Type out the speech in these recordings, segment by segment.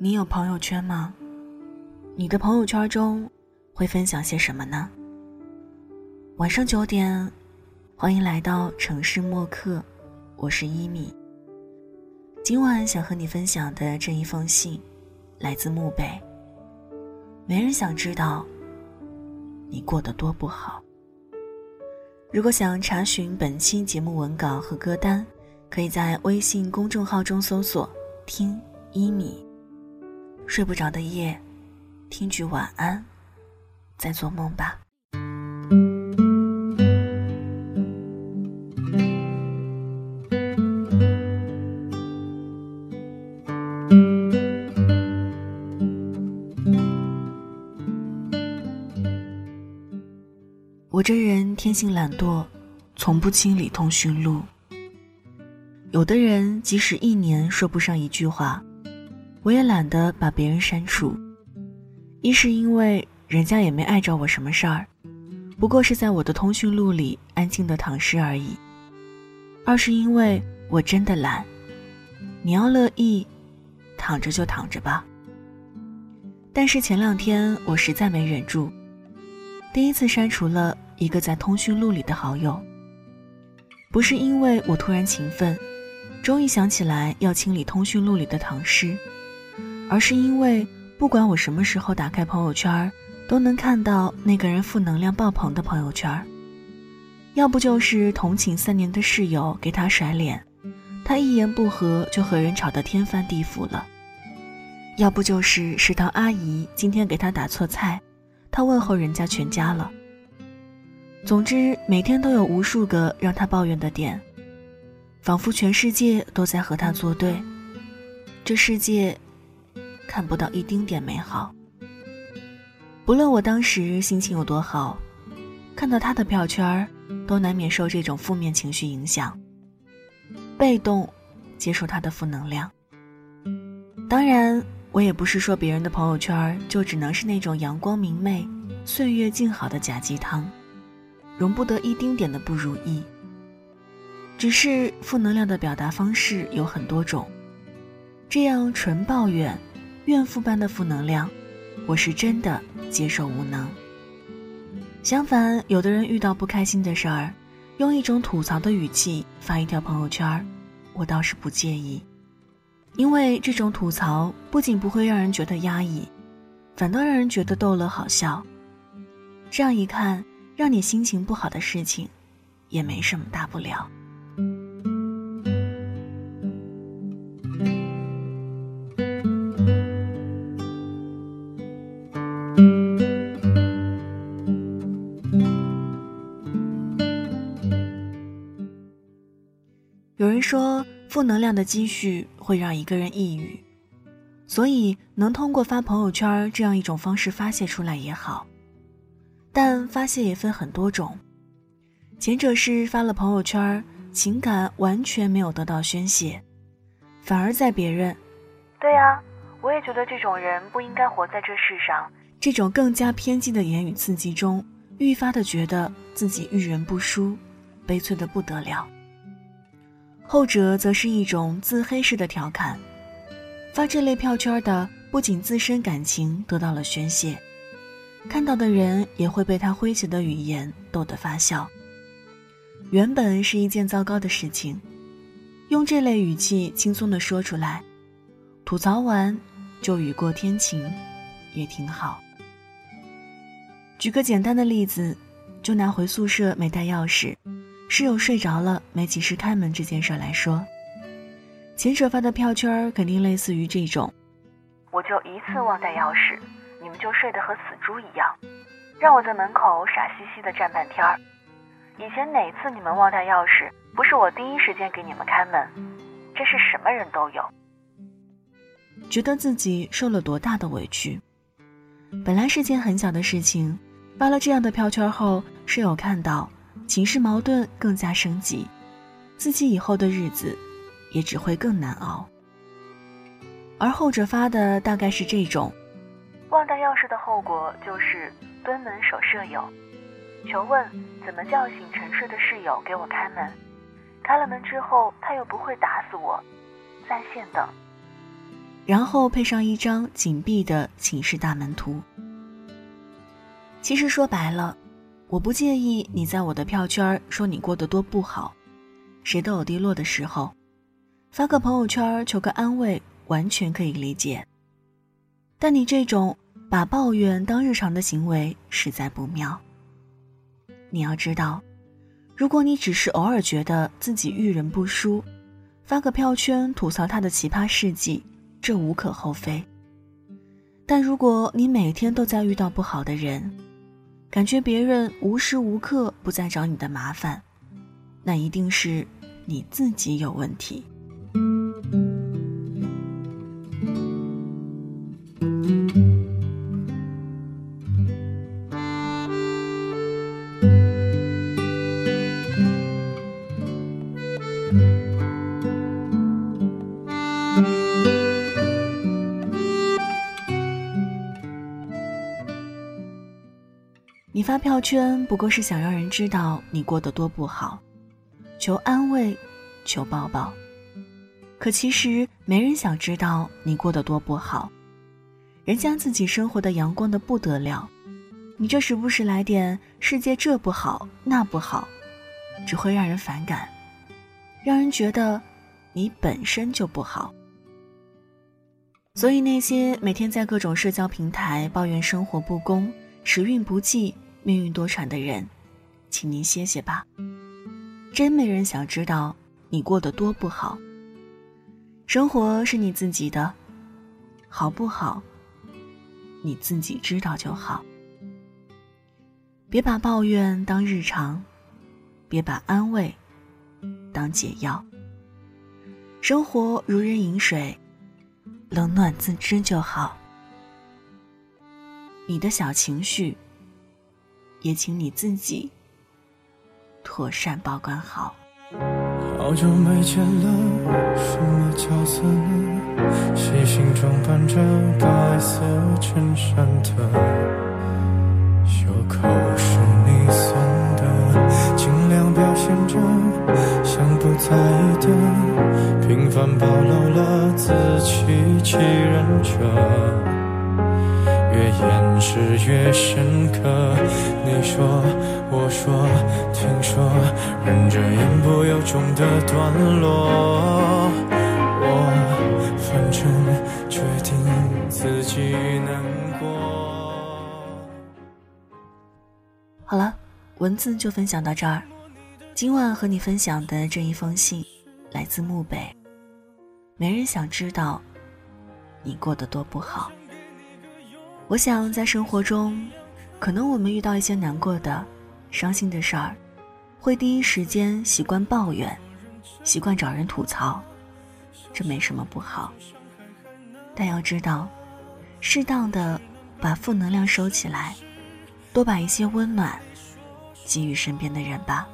你有朋友圈吗？你的朋友圈中会分享些什么呢？晚上九点，欢迎来到城市默客，我是一米。今晚想和你分享的这一封信，来自墓碑。没人想知道你过得多不好。如果想查询本期节目文稿和歌单，可以在微信公众号中搜索“听一米”。睡不着的夜，听句晚安，再做梦吧。我这人天性懒惰，从不清理通讯录。有的人即使一年说不上一句话，我也懒得把别人删除。一是因为人家也没碍着我什么事儿，不过是在我的通讯录里安静的躺尸而已；二是因为我真的懒，你要乐意，躺着就躺着吧。但是前两天我实在没忍住，第一次删除了。一个在通讯录里的好友，不是因为我突然勤奋，终于想起来要清理通讯录里的唐诗，而是因为不管我什么时候打开朋友圈，都能看到那个人负能量爆棚的朋友圈。要不就是同寝三年的室友给他甩脸，他一言不合就和人吵得天翻地覆了；要不就是食堂阿姨今天给他打错菜，他问候人家全家了。总之，每天都有无数个让他抱怨的点，仿佛全世界都在和他作对。这世界看不到一丁点美好。不论我当时心情有多好，看到他的票圈都难免受这种负面情绪影响，被动接受他的负能量。当然，我也不是说别人的朋友圈就只能是那种阳光明媚、岁月静好的假鸡汤。容不得一丁点的不如意。只是负能量的表达方式有很多种，这样纯抱怨、怨妇般的负能量，我是真的接受无能。相反，有的人遇到不开心的事儿，用一种吐槽的语气发一条朋友圈，我倒是不介意，因为这种吐槽不仅不会让人觉得压抑，反倒让人觉得逗乐好笑。这样一看。让你心情不好的事情，也没什么大不了。负能量的积蓄会让一个人抑郁，所以能通过发朋友圈这样一种方式发泄出来也好。但发泄也分很多种，前者是发了朋友圈，情感完全没有得到宣泄，反而在别人，对呀，我也觉得这种人不应该活在这世上。这种更加偏激的言语刺激中，愈发的觉得自己遇人不淑，悲催的不得了。后者则是一种自黑式的调侃，发这类票圈的不仅自身感情得到了宣泄。看到的人也会被他诙谐的语言逗得发笑。原本是一件糟糕的事情，用这类语气轻松的说出来，吐槽完就雨过天晴，也挺好。举个简单的例子，就拿回宿舍没带钥匙，室友睡着了没及时开门这件事来说，前者发的票圈肯定类似于这种：我就一次忘带钥匙。你们就睡得和死猪一样，让我在门口傻兮兮的站半天儿。以前哪次你们忘带钥匙，不是我第一时间给你们开门？真是什么人都有。觉得自己受了多大的委屈，本来是件很小的事情，发了这样的票圈后，室友看到，情绪矛盾更加升级，自己以后的日子也只会更难熬。而后者发的大概是这种。忘带钥匙的后果就是蹲门守舍友，求问怎么叫醒沉睡的室友给我开门。开了门之后，他又不会打死我，在线等。然后配上一张紧闭的寝室大门图。其实说白了，我不介意你在我的票圈说你过得多不好，谁都有低落的时候，发个朋友圈求个安慰，完全可以理解。但你这种把抱怨当日常的行为实在不妙。你要知道，如果你只是偶尔觉得自己遇人不淑，发个票圈吐槽他的奇葩事迹，这无可厚非。但如果你每天都在遇到不好的人，感觉别人无时无刻不在找你的麻烦，那一定是你自己有问题。发票圈不过是想让人知道你过得多不好，求安慰，求抱抱。可其实没人想知道你过得多不好，人家自己生活的阳光的不得了，你这时不时来点世界这不好那不好，只会让人反感，让人觉得你本身就不好。所以那些每天在各种社交平台抱怨生活不公、时运不济。命运多舛的人，请您歇歇吧。真没人想知道你过得多不好。生活是你自己的，好不好，你自己知道就好。别把抱怨当日常，别把安慰当解药。生活如人饮水，冷暖自知就好。你的小情绪。也请你自己妥善保管好。好久没见了，什么角色呢？细心装扮着白色衬衫的，袖口是你送的，尽量表现着像不在意的，平凡暴露了自欺欺人者。越掩饰越深刻。你说，我说，听说，忍着言不由衷的段落。我反正决定自己难过。好了，文字就分享到这儿。今晚和你分享的这一封信，来自漠北。没人想知道你过得多不好。我想，在生活中，可能我们遇到一些难过的、伤心的事儿，会第一时间习惯抱怨，习惯找人吐槽，这没什么不好。但要知道，适当的把负能量收起来，多把一些温暖给予身边的人吧。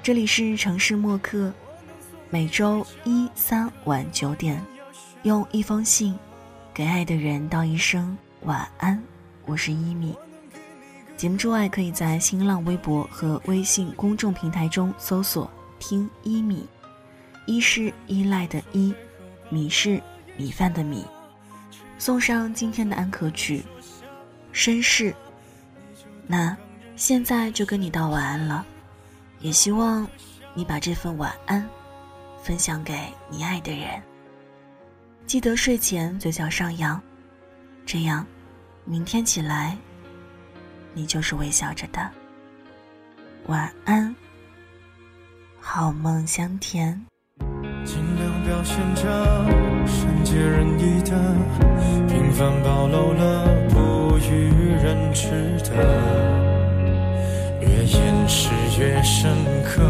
这里是城市默客，每周一、三晚九点，用一封信。给爱的人道一声晚安，我是一米。节目之外，可以在新浪微博和微信公众平台中搜索“听一米”，一是依赖的依，米是米饭的米。送上今天的安可曲《绅士》。那现在就跟你道晚安了，也希望你把这份晚安分享给你爱的人。记得睡前嘴角上扬，这样，明天起来，你就是微笑着的。晚安，好梦香甜。尽量表现着善解人意的，平凡暴露了不与人知的。越掩饰越深刻，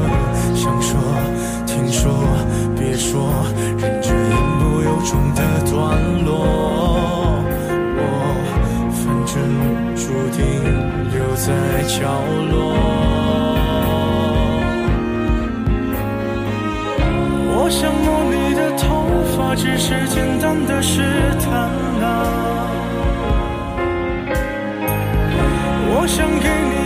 想说，听说，别说，忍着言不由衷的段落。我反正注定留在角落。我想摸你的头发，只是简单的试探啊。我想给你。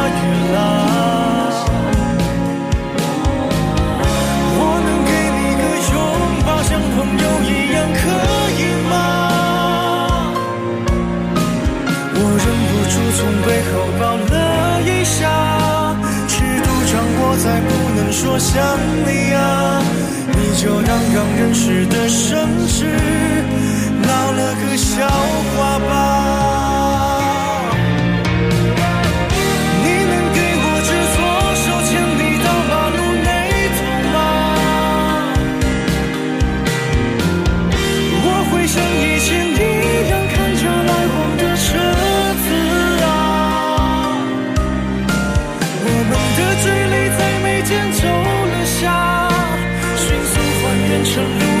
还原成